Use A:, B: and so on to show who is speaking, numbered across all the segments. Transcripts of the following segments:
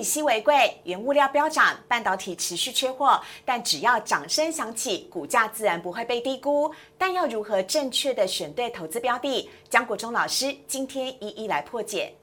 A: 以稀为贵，原物料飙涨，半导体持续缺货，但只要掌声响起，股价自然不会被低估。但要如何正确的选对投资标的？江国忠老师今天一一来破解。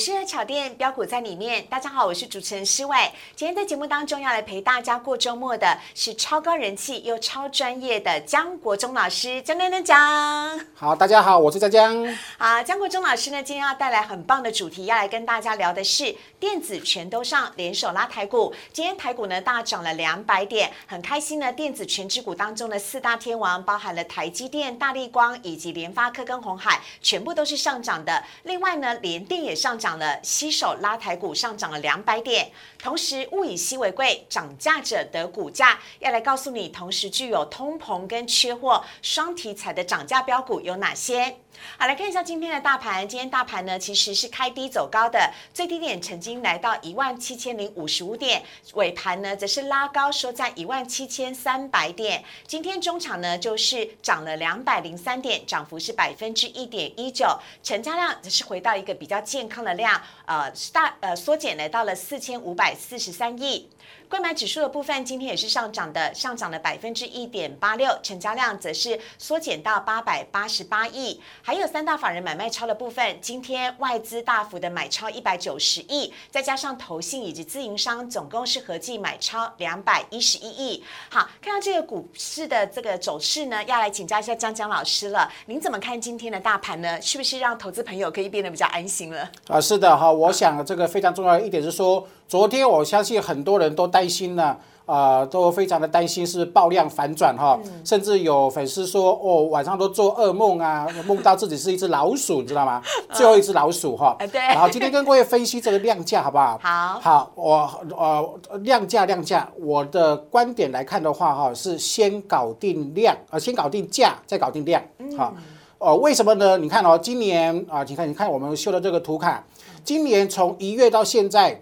A: 市的巧店标股在里面。大家好，我是主持人施伟。今天在节目当中要来陪大家过周末的是超高人气又超专业的江国忠老师，江江江江。
B: 好，大家好，我是江江。
A: 啊，江国忠老师呢，今天要带来很棒的主题，要来跟大家聊的是电子全都上，联手拉台股。今天台股呢大涨了两百点，很开心呢。电子全指股当中的四大天王，包含了台积电、大力光以及联发科跟红海，全部都是上涨的。另外呢，联电也上。涨涨了，吸手拉台股上涨了两百点，同时物以稀为贵，涨价者得股价。要来告诉你，同时具有通膨跟缺货双题材的涨价标股有哪些？好，来看一下今天的大盘。今天大盘呢，其实是开低走高的，最低点曾经来到一万七千零五十五点，尾盘呢则是拉高收在一万七千三百点。今天中场呢就是涨了两百零三点，涨幅是百分之一点一九，成交量则是回到一个比较健康的量，呃，大呃缩减来到了四千五百四十三亿。购买指数的部分今天也是上涨的，上涨了百分之一点八六，成交量则是缩减到八百八十八亿。还有三大法人买卖超的部分，今天外资大幅的买超一百九十亿，再加上投信以及自营商，总共是合计买超两百一十一亿。好，看到这个股市的这个走势呢，要来请教一下江江老师了。您怎么看今天的大盘呢？是不是让投资朋友可以变得比较安心了？
B: 啊，是的哈，我想这个非常重要的一点是说。昨天我相信很多人都担心呢，啊，都非常的担心是爆量反转哈，甚至有粉丝说哦，晚上都做噩梦啊，梦到自己是一只老鼠，你知道吗？最后一只老鼠哈。
A: 对。
B: 然后今天跟各位分析这个量价好不好？
A: 好。
B: 好，我呃量价量价，我的观点来看的话哈，是先搞定量呃，先搞定价，再搞定量。好。哦，为什么呢？你看哦，今年啊，你看你看我们秀的这个图卡，今年从一月到现在。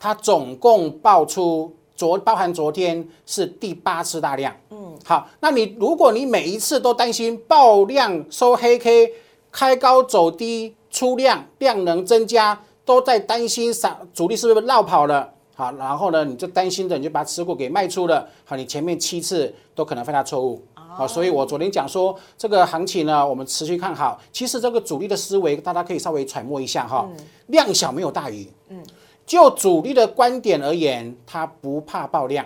B: 它总共爆出昨包含昨天是第八次大量，嗯，好，那你如果你每一次都担心爆量收黑 K 开高走低出量量能增加，都在担心散主力是不是绕跑了，好，然后呢你就担心的你就把持股给卖出了，好，你前面七次都可能犯下错误，好，所以我昨天讲说这个行情呢，我们持续看好，其实这个主力的思维大家可以稍微揣摩一下哈，量小没有大于，嗯。就主力的观点而言，他不怕爆量，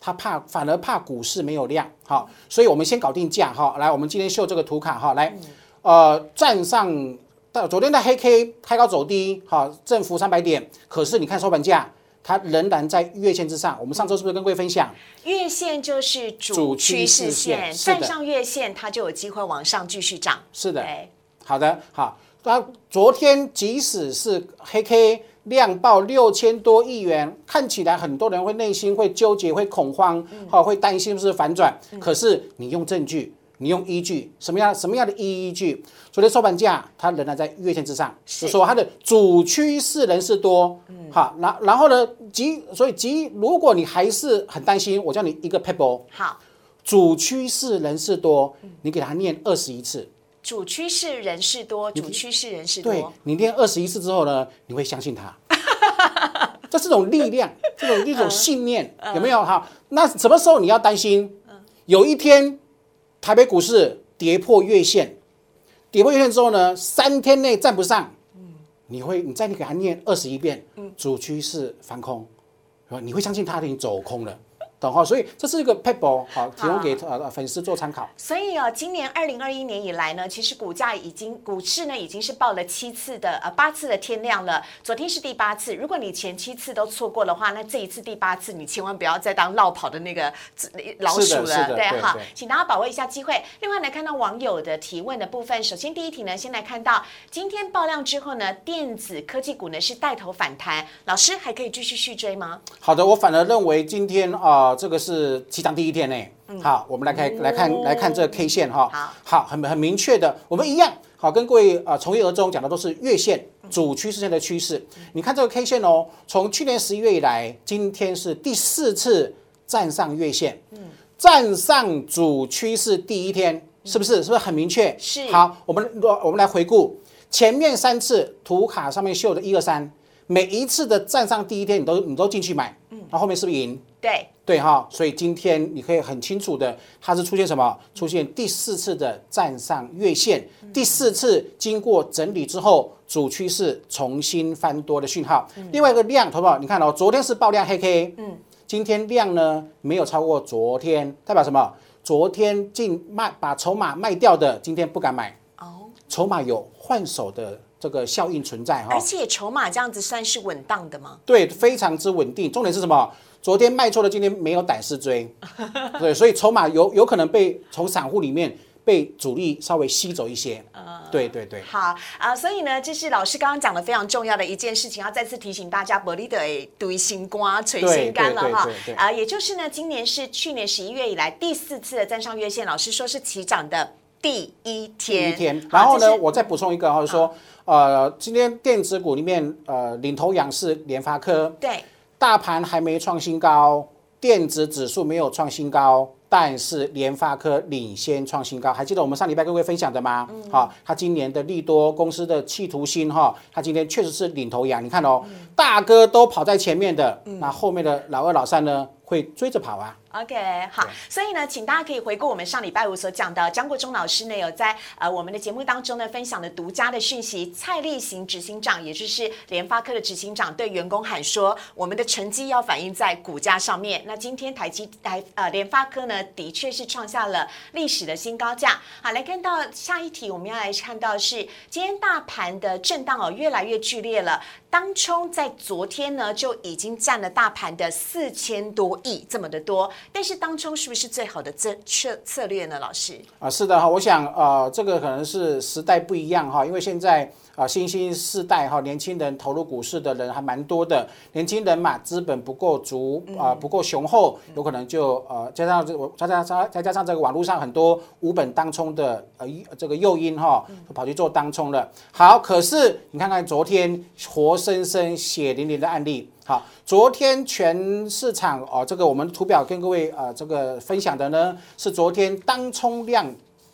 B: 他怕反而怕股市没有量。好，所以我们先搞定价哈。来，我们今天秀这个图卡哈。来，呃，站上到昨天的黑 K 开高走低，好，振幅三百点。可是你看收盘价，它仍然在月线之上。我们上周是不是跟各位分享？
A: 月线就是主趋势线，站上月线，它就有机会往上继续涨。
B: 是的，好的，好。那昨天即使是黑 K。量爆六千多亿元，看起来很多人会内心会纠结、会恐慌，好，会担心是不是反转。可是你用证据，你用依据，什么样什么样的依依据？昨天收盘价它仍然在月线之上，就说它的主趋势人是多，好，然然后呢，即所以即如果你还是很担心，我叫你一个 pebble，
A: 好，
B: 主趋势人是多，你给他念二十一次。
A: 主趋势人士多，主趋势人士多。
B: 对你练二十一次之后呢，你会相信他，这是种力量，这种一种信念，有没有哈？那什么时候你要担心？有一天台北股市跌破月线，跌破月线之后呢，三天内站不上，你会你再给他念二十一遍，主趋势翻空，你会相信他已经走空了。哈，所以这是一个 paper 好，提供给呃粉丝做参考。
A: 所以哦，今年二零二一年以来呢，其实股价已经股市呢已经是报了七次的呃八次的天量了。昨天是第八次，如果你前七次都错过的话，那这一次第八次你千万不要再当落跑的那个老鼠了，对哈，请大家把握一下机会。另外呢看到网友的提问的部分，首先第一题呢，先来看到今天爆量之后呢，电子科技股呢是带头反弹，老师还可以继续续追吗？
B: 好的，我反而认为今天啊。这个是起涨第一天呢，好，我们来看来看来看这个 K 线哈，好，很很明确的，我们一样好，跟各位啊从一而终讲的都是月线主趋势线的趋势。你看这个 K 线哦，从去年十一月以来，今天是第四次站上月线，站上主趋势第一天，是不是？是不是很明确？
A: 是。
B: 好，我们我们来回顾。前面三次图卡上面秀的一二三，每一次的站上第一天，你都你都进去买，嗯，然后后面是不是赢？
A: 对，
B: 对哈，所以今天你可以很清楚的，它是出现什么？出现第四次的站上月线，第四次经过整理之后，主趋势重新翻多的讯号。另外一个量，投保你看哦，昨天是爆量黑 K，嗯，今天量呢没有超过昨天，代表什么？昨天进卖把筹码卖掉的，今天不敢买，
A: 哦，
B: 筹码有换手的这个效应存在哈
A: 而。且筹码这样子算是稳当的吗？
B: 对，非常之稳定。重点是什么？昨天卖错了，今天没有胆识追，对，所以筹码有有可能被从散户里面被主力稍微吸走一些。对对对，
A: 好啊、所以呢，这是老师刚刚讲的非常重要的一件事情，要再次提醒大家，伯利的堆心瓜、捶心肝了哈啊、也就是呢，今年是去年十一月以来第四次的站上月线，老师说是起涨的第一天
B: 第
A: 天，
B: 一天。然后呢，我再补充一个，就是说，呃，今天电子股里面，呃，领头羊是联发科，
A: 对
B: 大盘还没创新高，电子指数没有创新高，但是联发科领先创新高。还记得我们上礼拜跟各位分享的吗？好、它今年的利多公司的企图心哈，它今天确实是领头羊。你看哦，大哥都跑在前面的，那后面的老二老三呢会追着跑啊。
A: OK，好，所以呢，请大家可以回顾我们上礼拜五所讲的，张国忠老师呢有在呃我们的节目当中呢分享的独家的讯息，蔡立行执行长，也就是联发科的执行长对员工喊说，我们的成绩要反映在股价上面。那今天台积台呃联发科呢，的确是创下了历史的新高价。好，来看到下一题，我们要来看到是今天大盘的震荡哦越来越剧烈了。当冲在昨天呢就已经占了大盘的四千多亿这么的多，但是当冲是不是最好的策策策略呢？老师，
B: 啊，是的哈，我想呃，这个可能是时代不一样哈，因为现在啊，新兴世代哈，年轻人投入股市的人还蛮多的，年轻人嘛，资本不够足啊，不够雄厚，有可能就呃，加上这我再加上再加上这个网络上很多无本当冲的呃这个诱因哈，就跑去做当冲了。好，可是你看看昨天活生生血淋淋的案例。好，昨天全市场哦，这个我们图表跟各位呃这个分享的呢，是昨天当冲量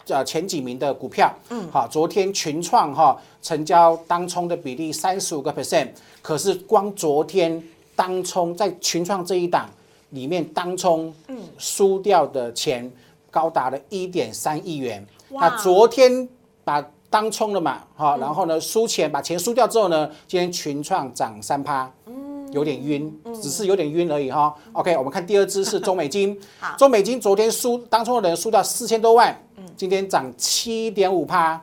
B: 呃前几名的股票，嗯，好，昨天群创哈、成交当冲的比例三十五个 percent，可是光昨天当冲在群创这一档里面当冲，嗯，输掉的钱高达了一点三亿元，
A: 哇。
B: 那昨天把当冲了嘛，哈、然后呢输钱把钱输掉之后呢，今天群创涨三趴，有点晕，只是有点晕而已哈。OK，我们看第二支是中美金，中美金昨天输当冲的人输掉四千多万，今天涨七点五趴，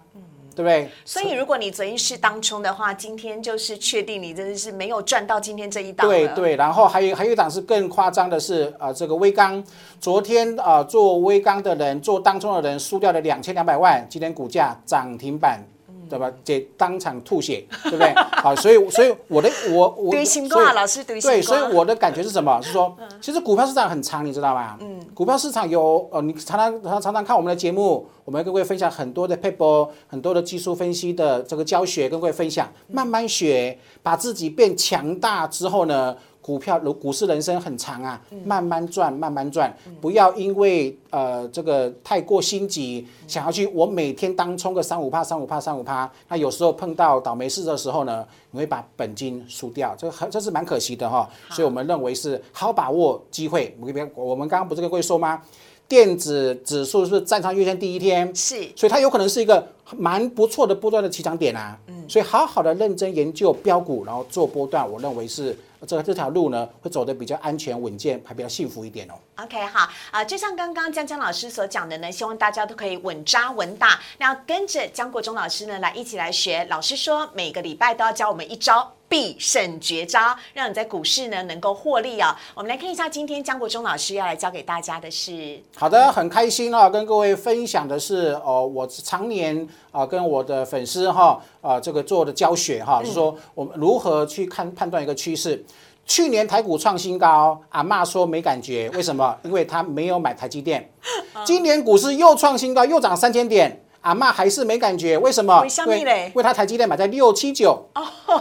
B: 对不对？
A: 所以如果你昨天是当冲的话，今天就是确定你真的是没有赚到今天这一档了。
B: 对对，然后还有还有一档是更夸张的是，呃，这个微钢，昨天啊、呃、做微钢的人做当中的人输掉了两千两百万，今天股价涨停板。对吧？这当场吐血，对不对？好，所以所以我的我我
A: 对心
B: 所以
A: 挂，老师对。
B: 对，所以我的感觉是什么？是说，其实股票市场很长，你知道吗？嗯，股票市场有呃，你常常常常常看我们的节目，我们跟各位分享很多的 paper，很多的技术分析的这个教学，跟各位分享，慢慢学，把自己变强大之后呢。股票股股市人生很长啊，慢慢赚，慢慢赚，不要因为呃这个太过心急，想要去我每天当冲个三五趴、三五趴、三五趴，那有时候碰到倒霉事的时候呢，你会把本金输掉，这个很这是蛮可惜的哈。所以我们认为是好把握机会。我们我们刚刚不是跟各位说吗？电子指数是站上月线第一天？
A: 是
B: 所以它有可能是一个蛮不错的波段的起涨点啊。嗯，所以好好的认真研究标股，然后做波段，我认为是这这条路呢会走得比较安全稳健，还比较幸福一点哦。
A: OK，好啊、就像刚刚江江老师所讲的呢，希望大家都可以稳扎稳打。那跟着江国忠老师呢来一起来学。老师说每个礼拜都要教我们一招必胜绝招，让你在股市呢能够获利啊、我们来看一下今天江国忠老师要来教给大家的是，
B: 好的，很开心啊，跟各位分享的是哦，我常年啊跟我的粉丝哈啊这个做的教学哈，是说我们如何去看判断一个趋势。去年台股创新高，阿嬷说没感觉，为什么？因为他没有买台积电。今年股市又创新高，又涨三千点。阿妈还是没感觉，为什么？因为它台积电买在六七九，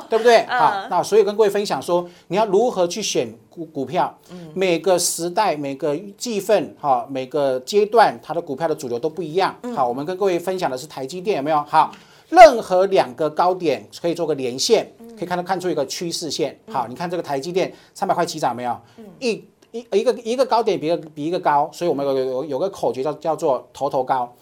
B: 对不对？好，那所以跟各位分享说，你要如何去选股股票，每个时代、每个季份、哈、每个阶段，它的股票的主流都不一样。好，我们跟各位分享的是台积电，有没有？好，任何两个高点可以做个连线，可以看到看出一个趋势线。好，你看这个台积电三百块起涨有没有？一一一个一个高点比一个比一个高，所以我们有有个口诀叫叫做头头高。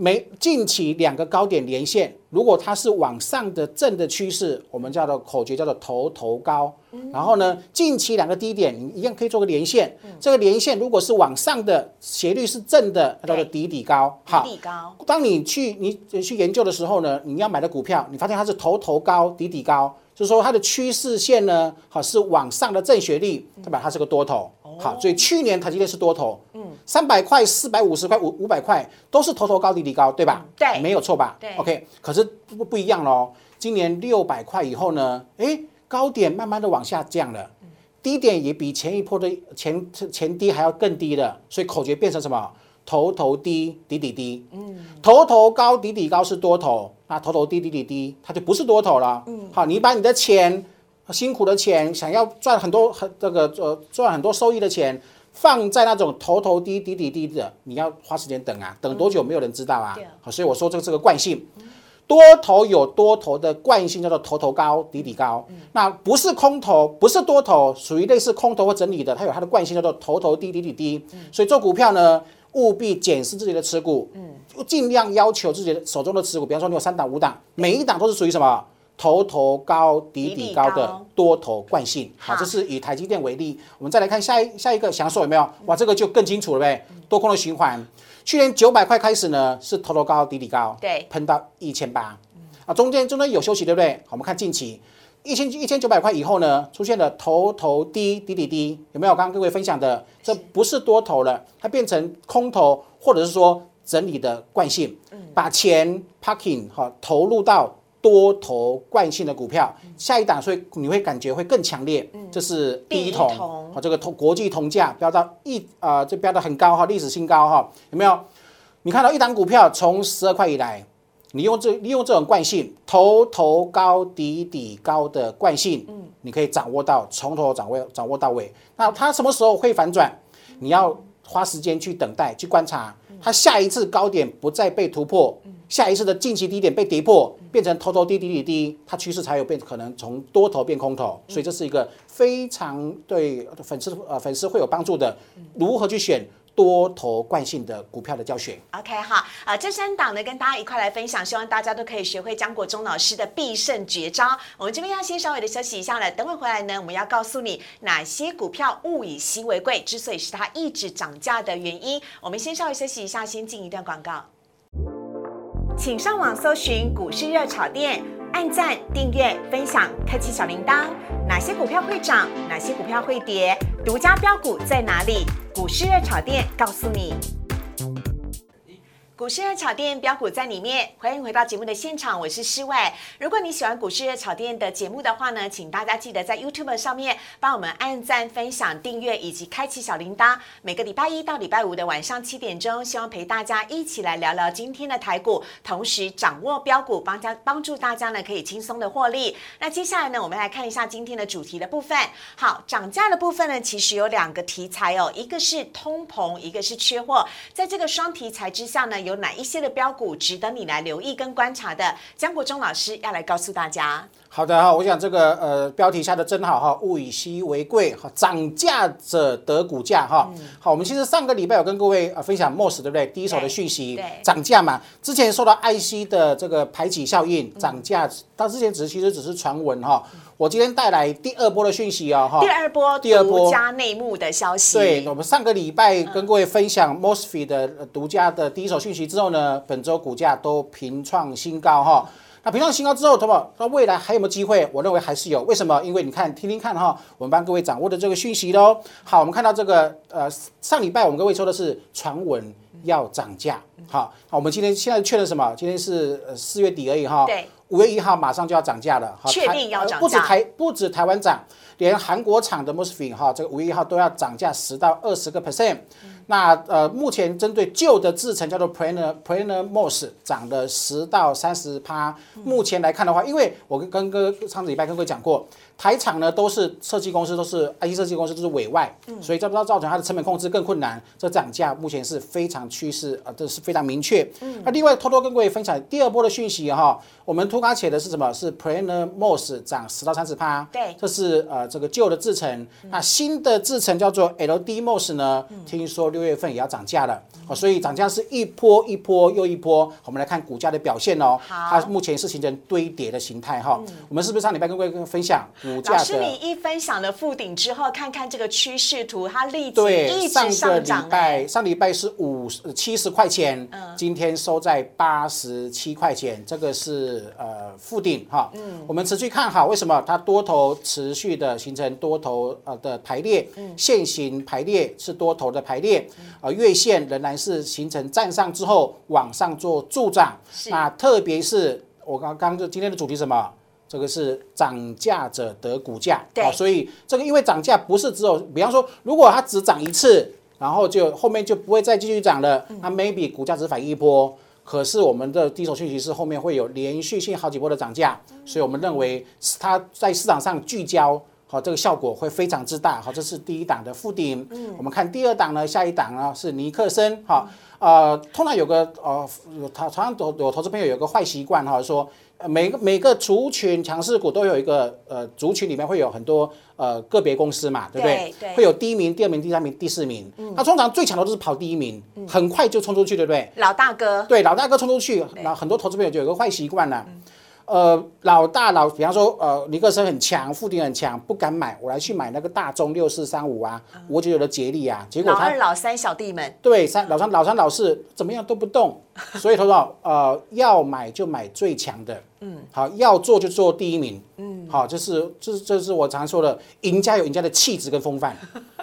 B: 每近期两个高点连线，如果它是往上的正的趋势，我们叫做口诀叫做头头高。然后呢，近期两个低点，你一样可以做个连线。这个连线如果是往上的斜率是正的，它叫做底底高。好，
A: 底高，
B: 当你去你去研究的时候呢，你要买的股票，你发现它是头头高底底高，就是说它的趋势线呢，好是往上的正斜率，代表它是个多头。好，所以去年台积电是多头，嗯，三百块、四百五十块、五五百块都是头头高底底高，对吧？
A: 对
B: 没有错吧？
A: 对
B: ，OK。可是不不一样喽，今年六百块以后呢，诶，高点慢慢的往下降了。低点也比前一波的前前低还要更低了，所以口诀变成什么？头头低，底底低。嗯，头头高，底底高是多头，那头头低，底底低，它就不是多头了。嗯，好，你把你的钱辛苦的钱，想要赚很多很这个呃赚很多收益的钱，放在那种头头低低低低的，你要花时间等啊，等多久没有人知道啊。好，所以我说这个是个惯性。多头有多头的惯性，叫做头头高底底高。那不是空头，不是多头，属于类似空头或整理的，它有它的惯性，叫做头头低底底低。所以做股票呢，务必检视自己的持股，嗯，尽量要求自己的手中的持股，比方说你有三档、五档，每一档都是属于什么？头头高底底高的多头惯性。好，
A: 好
B: 这是以台积电为例。我们再来看下一下一个享受有没有？哇，这个就更清楚了呗。多空的循环，去年九百块开始呢，是头头高底底高，
A: 对
B: 喷到一千八，啊，中间中间有休息，对不对？好，我们看近期一千一千九百块以后呢，出现了头头低底底低，有没有？刚刚各位分享的，这不是多头了，它变成空头，或者是说整理的惯性，把钱 parking 哈投入到多头惯性的股票，下一档，所以你会感觉会更强烈。这是
A: 第一桶
B: 好，这个铜国际铜价飙到一啊，这飙得很高哈，历史新高哈，有没有？你看到一档股票从十二块以来，你用这利用这种惯性，头头高底底高的惯性，嗯，你可以掌握到从头掌握掌握到尾。那它什么时候会反转？你要花时间去等待，去观察它下一次高点不再被突破，下一次的近期低点被跌破，变成头头低低低低，它趋势才有变可能从多头变空头。所以这是一个非常对粉丝呃粉丝会有帮助的，如何去选多头惯性的股票的教学。
A: OK 好，啊，这三档呢跟大家一块来分享，希望大家都可以学会江国忠老师的必胜绝招。我们这边要先稍微的休息一下了，等会回来呢，我们要告诉你哪些股票物以稀为贵，之所以是它一直涨价的原因。我们先稍微休息一下，先进一段广告。请上网搜寻股市热炒店，按赞、订阅、分享，开启小铃铛。哪些股票会涨？哪些股票会跌？独家标股在哪里？股市热炒店告诉你。股市热炒店标股在里面，欢迎回到节目的现场，我是施伟。如果你喜欢股市热炒店的节目的话呢，请大家记得在 YouTube 上面帮我们按赞、分享、订阅以及开启小铃铛。每个礼拜一到礼拜五的晚上七点钟，希望陪大家一起来聊聊今天的台股，同时掌握标股，帮家帮助大家呢可以轻松的获利。那接下来呢，我们来看一下今天的主题的部分。好，涨价的部分呢，其实有两个题材哦，一个是通膨，一个是缺货。在这个双题材之下呢，有哪一些的标股值得你来留意跟观察的？江国忠老师要来告诉大家。
B: 好的哈，我想这个呃标题下的真好哈，物以稀为贵哈，涨价者得股价哈。好，我们其实上个礼拜有跟各位呃分享 MOS 对不对？第一手的讯息
A: 对，
B: 涨价嘛，之前受到 IC 的这个排挤效应，涨价，它之前只是其实只是传闻哈。我今天带来第二波的讯息哦哈。
A: 第二波
B: 第二波
A: 独家内幕的消息，
B: 对，我们上个礼拜跟各位分享 MOSFET 的呃独家的第一手讯息之后呢，本周股价都平创新高哈。那平上新高之后，什么？那未来还有没有机会？我认为还是有。为什么？因为你看，听听看哈，我们帮各位掌握的这个讯息喽。好，我们看到这个呃，上礼拜我们各位说的是传闻要涨价。好，好，我们今天现在确认什么？今天是呃四月底而已哈。
A: 对。
B: 五月一号马上就要涨价了，好
A: 确定要涨价
B: 呃不止台不止台湾涨，连韩国厂的 MOSFET 哈，这个五月一号都要涨价十到二十个 percent。那呃，目前针对旧的制成叫做 Planer Planer Moss，涨了十到三十趴。目前来看的话，因为我跟跟哥上个礼拜跟各位讲过。台厂呢都是设计公司，都是 IC 设计公司，都是委外，所以这不造造成它的成本控制更困难。这涨价目前是非常趋势啊，这是非常明确。那另外偷偷跟各位分享第二波的讯息哈，我们图卡写的是什么？是 Planar Mos 涨十到三十趴，
A: 对，
B: 这是呃这个旧的制程。那新的制程叫做 LD Mos 呢，听说六月份也要涨价了，哦，所以涨价是一波一波又一波。我们来看股价的表现哦，它目前是形成堆叠的形态哈。我们是不是上礼拜跟各位分享？
A: 老师，你一分享了附顶之后，看看这个趋势图，它立即一直上涨。
B: 上礼拜上礼拜是五七十块钱，嗯今天收在八十七块钱，这个是呃附顶哈。嗯，我们持续看好，为什么？它多头持续的形成多头呃的排列，线形排列是多头的排列，呃月线仍然是形成站上之后往上做助涨。那特别是我刚刚就今天的主题什么？这个是涨价者得股价，
A: 对，
B: 所以这个因为涨价不是只有，比方说，如果它只涨一次，然后就后面就不会再继续涨了，那 maybe 股价只反一波。可是我们的第一手讯息是后面会有连续性好几波的涨价，所以我们认为它在市场上聚焦，好，这个效果会非常之大。好，这是第一档的附顶。嗯，我们看第二档呢，下一档呢是尼克森。好，呃，通常有个呃，他常常有有投资朋友有个坏习惯哈，说。每个每个族群强势股都有一个呃族群里面会有很多呃个别公司嘛，对不对？
A: 对。
B: 会有第一名、第二名、第三名、第四名。嗯。那通常最强的都是跑第一名，很快就冲出去，对不对？
A: 老大哥。
B: 对，老大哥冲出去，那很多投资朋友就有个坏习惯了。呃，老大老，比方说，呃，尼克森很强，富鼎很强，不敢买，我来去买那个大中六四三五啊，我就有了竭力啊，结果
A: 老二老三小弟们，
B: 对，三老三老三老四怎么样都不动，所以他说，呃，要买就买最强的，嗯，好，要做就做第一名，嗯，好，这是这是这是我常说的，赢家有赢家的气质跟风范，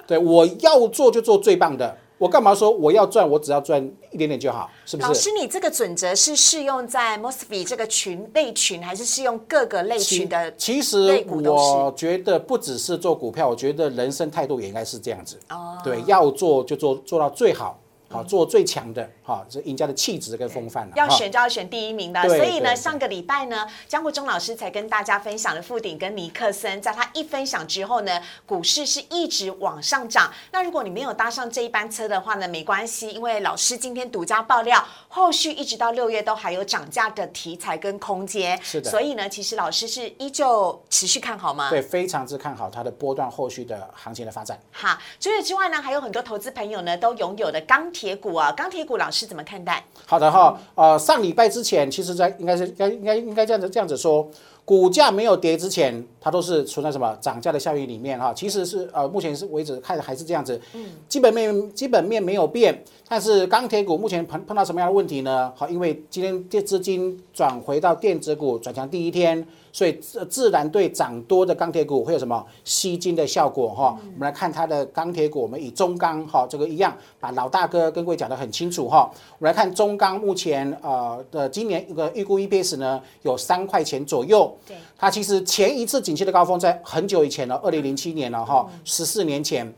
B: 对我要做就做最棒的。我干嘛说我要赚？我只要赚一点点就好，是不是？
A: 老师，你这个准则是适用在 Mosby 这个群类群，还是适用各个类群的？
B: 其实我觉得不只是做股票，我觉得人生态度也应该是这样子。哦，对，要做就做做到最好。好，做最强的，好，这赢家的气质跟风范
A: 要选就要选第一名的，所以呢，上个礼拜呢，江国忠老师才跟大家分享了富鼎跟尼克森，在他一分享之后呢，股市是一直往上涨。那如果你没有搭上这一班车的话呢，没关系，因为老师今天独家爆料，后续一直到六月都还有涨价的题材跟空间。
B: 是的。
A: 所以呢，其实老师是依旧持续看好吗？
B: 对，非常之看好它的波段后续的行情的发展。
A: 好，除此之外呢，还有很多投资朋友呢都拥有的钢铁。铁股啊，钢铁股老师怎么看待？
B: 好的哈，呃，上礼拜之前，其实在应该是该应该应该这样子这样子说，股价没有跌之前，它都是存在什么涨价的效应里面哈。其实是呃，目前是为止看还是这样子，嗯，基本面基本面没有变，但是钢铁股目前碰碰到什么样的问题呢？好，因为今天电资金转回到电子股转强第一天。所以自自然对涨多的钢铁股会有什么吸金的效果哈？我们来看它的钢铁股，我们以中钢哈这个一样，把老大哥跟各位讲得很清楚哈。我们来看中钢目前呃的今年一个预估 EPS 呢有三块钱左右。对，它其实前一次景气的高峰在很久以前了，二零零七年了哈，十四年前。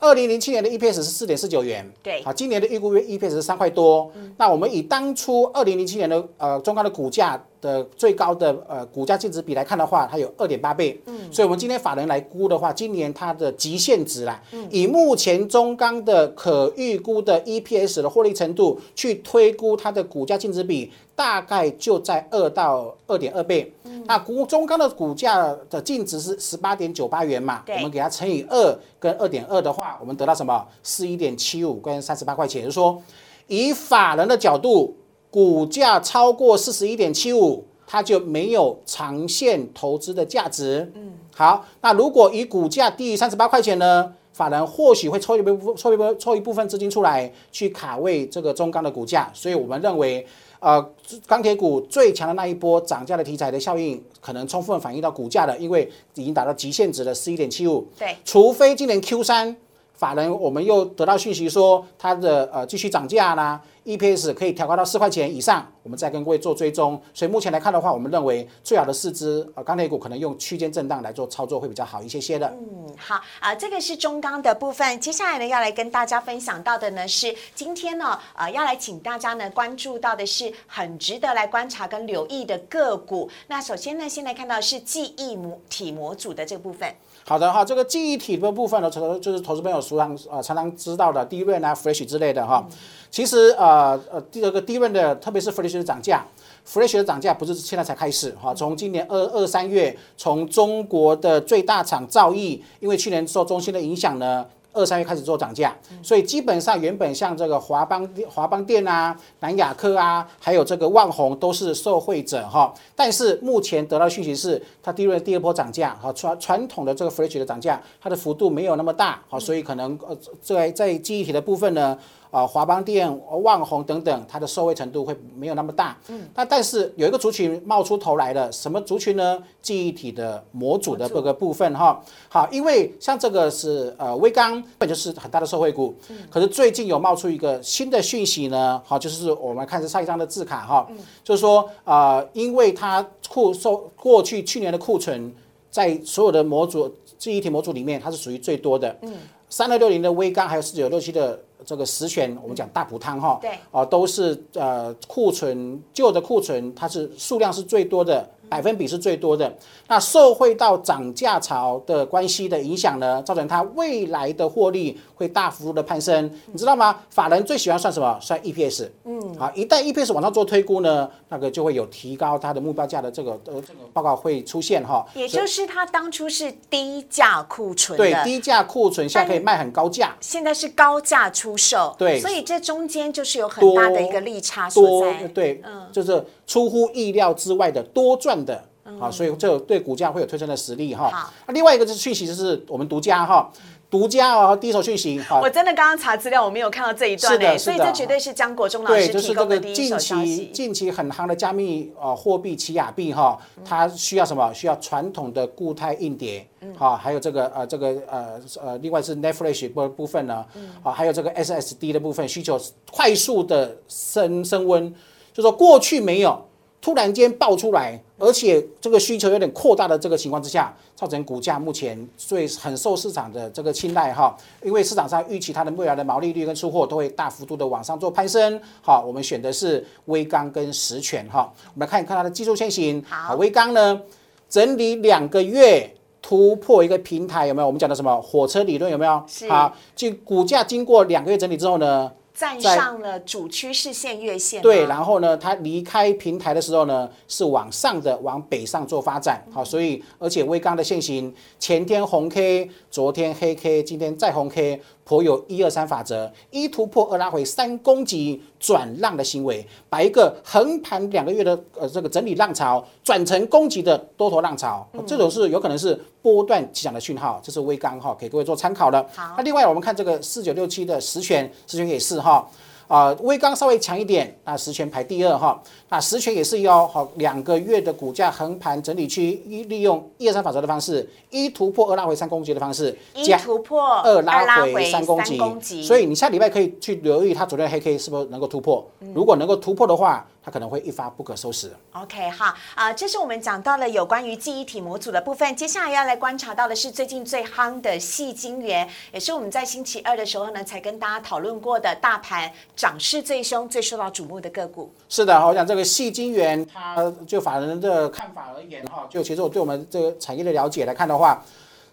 B: 二零零七年的 EPS 是四点四九元，
A: 对，
B: 好，今年的预估 EPS 是三块多。那我们以当初二零零七年的呃中钢的股价的最高的呃股价净值比来看的话，它有二点八倍。嗯，所以我们今天法人来估的话，今年它的极限值啦，以目前中钢的可预估的 EPS 的获利程度去推估它的股价净值比。大概就在二到二点二倍，那股中钢的股价的净值是十八点九八元嘛？我们给它乘以二跟二点二的话，我们得到什么？四一点七五跟三十八块钱。就是说，以法人的角度，股价超过四十一点七五，它就没有长线投资的价值。嗯，好，那如果以股价低于三十八块钱呢？法人或许会抽一部分抽一部抽一部分资金出来去卡位这个中钢的股价，所以我们认为。呃，钢铁股最强的那一波涨价的题材的效应，可能充分反映到股价的，因为已经达到极限值了，十一点七五。
A: 对，
B: 除非今年 Q 三法人我们又得到讯息说它的呃继续涨价啦，EPS 可以调高到四块钱以上，我们再跟各位做追踪。所以目前来看的话，我们认为最好的市值呃钢铁股可能用区间震荡来做操作会比较好一些些的。
A: 嗯，好啊、这个是中钢的部分。接下来呢，要来跟大家分享到的呢是今天呢，呃，要来请大家呢关注到的是很值得来观察跟留意的个股。那首先呢，先来看到是记忆模体模组的这个部分。
B: 好的哈，这个记忆体的部分呢，投就是投资朋友常常呃常常知道的低润啊、Fresh 之类的哈。其实呃呃第二个低润的，特别是 Fresh 的涨价，Fresh 的涨价不是现在才开始哈，从今年二二三月，从中国的最大厂兆易，因为去年受中心的影响呢。二三月开始做涨价，所以基本上原本像这个华邦华邦电啊、南亚科啊，还有这个万宏都是受惠者哈。但是目前得到讯息是，它第二第二波涨价哈，传传统的这个 Fresh 的涨价，它的幅度没有那么大好，所以可能呃在在记忆体的部分呢。啊，华邦电、万宏等等，它的受惠程度会没有那么大。嗯，那但是有一个族群冒出头来了，什么族群呢？记忆体的模组的各个部分哈。好，因为像这个是呃微刚，本就是很大的受惠股。嗯。可是最近有冒出一个新的讯息呢，好，就是我们看是上一张的字卡哈，就是说呃，因为它库售过去去年的库存，在所有的模组记忆体模组里面，它是属于最多的。嗯。三六六零的微刚，还有四九六七的这个实权，我们讲大补汤哈，
A: 对，
B: 啊，都是呃库存旧的库存，它是数量是最多的，百分比是最多的。那受惠到涨价潮的关系的影响呢，造成它未来的获利会大幅度的攀升，你知道吗？法人最喜欢算什么？算 EPS。嗯，好，一旦 EPS 往上做推估呢，那个就会有提高它的目标价的这个呃这个报告会出现哈。
A: 也就是它当初是低价库存
B: 对，低价库存现在可以卖很高价。
A: 现在是高价出售，
B: 对
A: 所以这中间就是有很大的一个利差所在。
B: 对，嗯就是出乎意料之外的多赚的。啊，所以这对股价会有推升的实力哈
A: 好。
B: 那另外一个就是讯息，就是我们独家哈，独家哦，第一手讯息哈
A: 我，真的刚刚查资料，我没有看到这一段呢，所以这绝对是江国忠老
B: 对，
A: 师提供的第一
B: 近
A: 手消
B: 期
A: 息。
B: 近期很夯的加密呃货币奇亚币哈，它需要什么？需要传统的固态硬碟，好，还有这个呃这个呃呃，另外是 Netflix 部部分呢，啊，还有这个 SSD 的部分需求快速的升升温，就说过去没有。突然间爆出来，而且这个需求有点扩大的这个情况之下，造成股价目前最很受市场的这个青睐哈，因为市场上预期它的未来的毛利率跟出货都会大幅度的往上做攀升。好，我们选的是微刚跟实权哈，我们来看一看它的技术线型。
A: 好
B: 微刚呢整理两个月。突破一个平台有没有？我们讲的什么火车理论有没有？
A: 是
B: 好，就股价经过两个月整理之后呢，
A: 站上了主趋势线月线吗，
B: 对，然后呢，它离开平台的时候呢，是往上的，往北上做发展。好，所以而且微刚的线型，前天红 K，昨天黑 K，今天再红 K，颇有一二三法则，一突破，二拉回，三攻击转让的行为，把一个横盘两个月的呃这个整理浪潮转成攻击的多头浪潮，这种是有可能是波段起涨的讯号，这是微刚哈，给各位做参考的。
A: 好
B: 那另外我们看这个四九六七的实权，实权也是哈。啊，微刚稍微强一点，那实权排第二哈。那实权也是要好两个月的股价横盘整理区，一利用一二三法则的方式，一突破二拉回三攻击的方式，
A: 一突破
B: 二
A: 拉
B: 拉回三攻击，所以你下礼拜可以去留意它昨天的黑 K 是不是能够突破。如果能够突破的话，它可能会一发不可收拾。
A: OK 好啊、这是我们讲到了有关于记忆体模组的部分。接下来要来观察到的是最近最夯的细晶圆，也是我们在星期二的时候呢，才跟大家讨论过的大盘涨势最凶、最受到瞩目的个股。
B: 是的，我讲这个细晶圆，它就法人的看法而言哈，就其实我对我们这个产业的了解来看的话，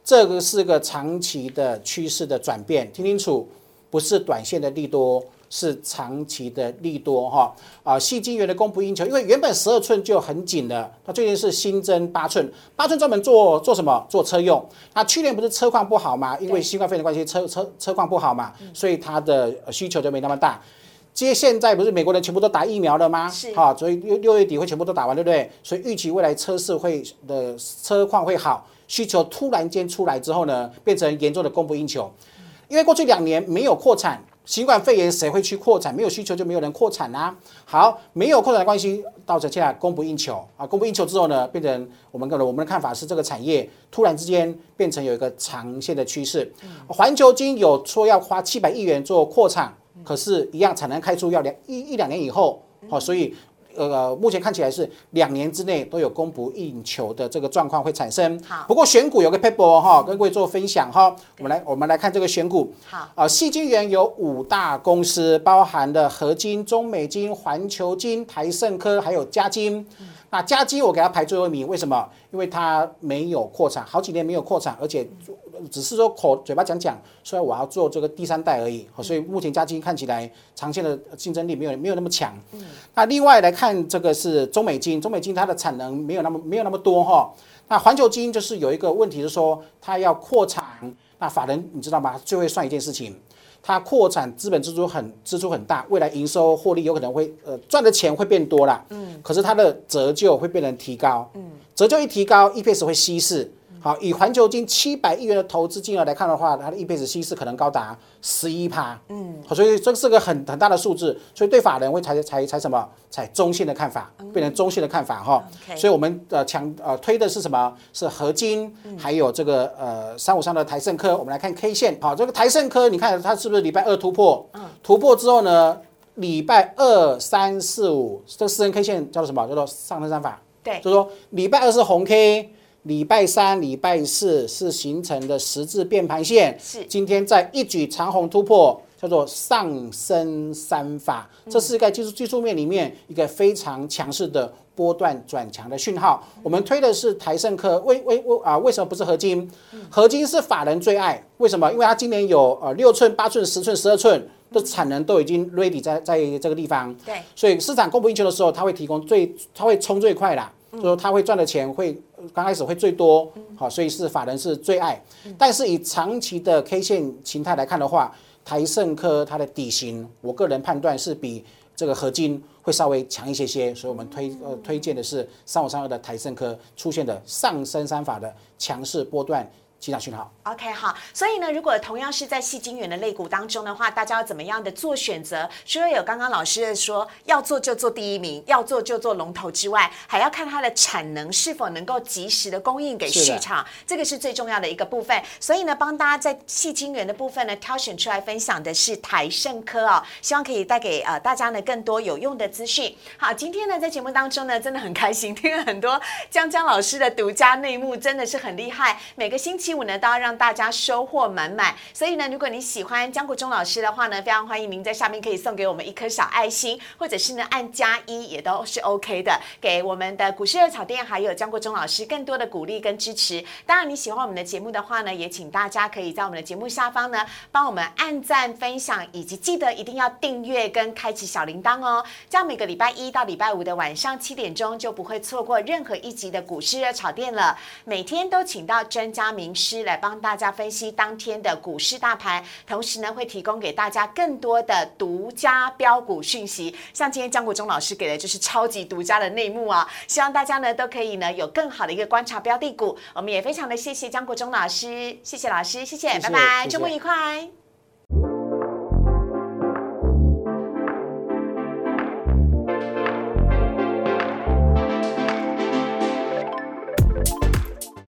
B: 这个是个长期的趋势的转变，听清楚，不是短线的利多。是长期的利多哈啊，细晶圆的供不应求，因为原本十二寸就很紧了，它最近是新增八寸，八寸专门做做什么？做车用。它去年不是车况不好嘛？因为新冠肺炎的关系，车车车况不好嘛，所以它的呃需求就没那么大。接现在不是美国人全部都打疫苗了吗？
A: 是
B: 好，所以六六月底会全部都打完，对不对？所以预期未来车市会的车况会好，需求突然间出来之后呢，变成严重的供不应求。因为过去两年没有扩产，新冠肺炎谁会去扩产？没有需求就没有人扩产啊。好，没有扩产的关系，到这现在供不应求啊，供不应求之后呢，变成我们个人我们的看法是这个产业突然之间变成有一个长线的趋势。环球金有说要花七百亿元做扩产，可是，一样产能开出要两一一两年以后，好，所以。呃，目前看起来是两年之内都有供不应求的这个状况会产生。
A: 好，
B: 不过选股有个 paper 哈，跟各位做分享哈。我们来，我们来看这个选股。
A: 好，
B: 啊，细晶元有五大公司，包含的合金、中美金、环球金、台盛科，还有嘉金。那嘉金我给它排最后一名，为什么？因为它没有扩产，好几年没有扩产，而且只是说口嘴巴讲讲，说我要做这个第三代而已。所以目前嘉金看起来长线的竞争力没有没有那么强。那另外来看这个是中美金，中美金它的产能没有那么没有那么多哈。那环球金就是有一个问题是说它要扩产，那法人你知道吗？最会算一件事情。它扩产资本支出很支出很大，未来营收获利有可能会呃赚的钱会变多啦，嗯，可是它的折旧会变成提高，嗯，折旧一提高，EPS 会稀释。好，以环球金七百亿元的投资金额来看的话，它的 EPS 稀释可能高达十一趴，嗯，好，所以这是个很很大的数字，所以对法人会采采采什么？采中性的看法，变成中性的看法哈。所以我们呃强呃推的是什么？是合金，还有这个呃三五三的台盛科。我们来看 K 线，好，这个台盛科，你看它是不是礼拜二突破？突破之后呢，礼拜二三四五这四根 K 线叫做什么？叫做上升三法。
A: 对，
B: 就是说礼拜二是红 K。礼拜三、礼拜四是形成的十字变盘线，
A: 是
B: 今天在一举长虹突破，叫做上升三法，这是在技术技术面里面一个非常强势的波段转强的讯号。我们推的是台盛科，为为为啊？为什么不是合金？合金是法人最爱，为什么？因为它今年有呃六寸、八寸、十寸、十二寸的产能都已经 ready 在在这个地方，
A: 对，
B: 所以市场供不应求的时候，它会提供最，它会冲最快啦。说他会赚的钱会刚开始会最多，好，所以是法人是最爱。但是以长期的 K 线形态来看的话，台盛科它的底型，我个人判断是比这个合金会稍微强一些些，所以我们推呃推荐的是三五三二的台盛科出现的上升三法的强势波段。其他讯号
A: ，OK，好。所以呢，如果同样是在细晶圆的类股当中的话，大家要怎么样的做选择？除了有刚刚老师的说要做就做第一名，要做就做龙头之外，还要看它的产能是否能够及时的供应给市场，这个是最重要的一个部分。所以呢，帮大家在细晶圆的部分呢，挑选出来分享的是台盛科哦，希望可以带给呃大家呢更多有用的资讯。好，今天呢在节目当中呢，真的很开心，听了很多江江老师的独家内幕，真的是很厉害。每个星期。期五呢都要让大家收获满满，所以呢，如果你喜欢江国忠老师的话呢，非常欢迎您在下面可以送给我们一颗小爱心，或者是呢按加一也都是 OK 的，给我们的股市热炒店还有江国忠老师更多的鼓励跟支持。当然你喜欢我们的节目的话呢，也请大家可以在我们的节目下方呢帮我们按赞、分享，以及记得一定要订阅跟开启小铃铛哦，这样每个礼拜一到礼拜五的晚上七点钟就不会错过任何一集的股市热炒店了。每天都请到专家名。师来帮大家分析当天的股市大盘，同时呢会提供给大家更多的独家标股讯息。像今天江国忠老师给的就是超级独家的内幕啊！希望大家呢都可以呢有更好的一个观察标的股。我们也非常的谢谢江国忠老师，谢谢老师，谢谢，拜拜，周末愉快。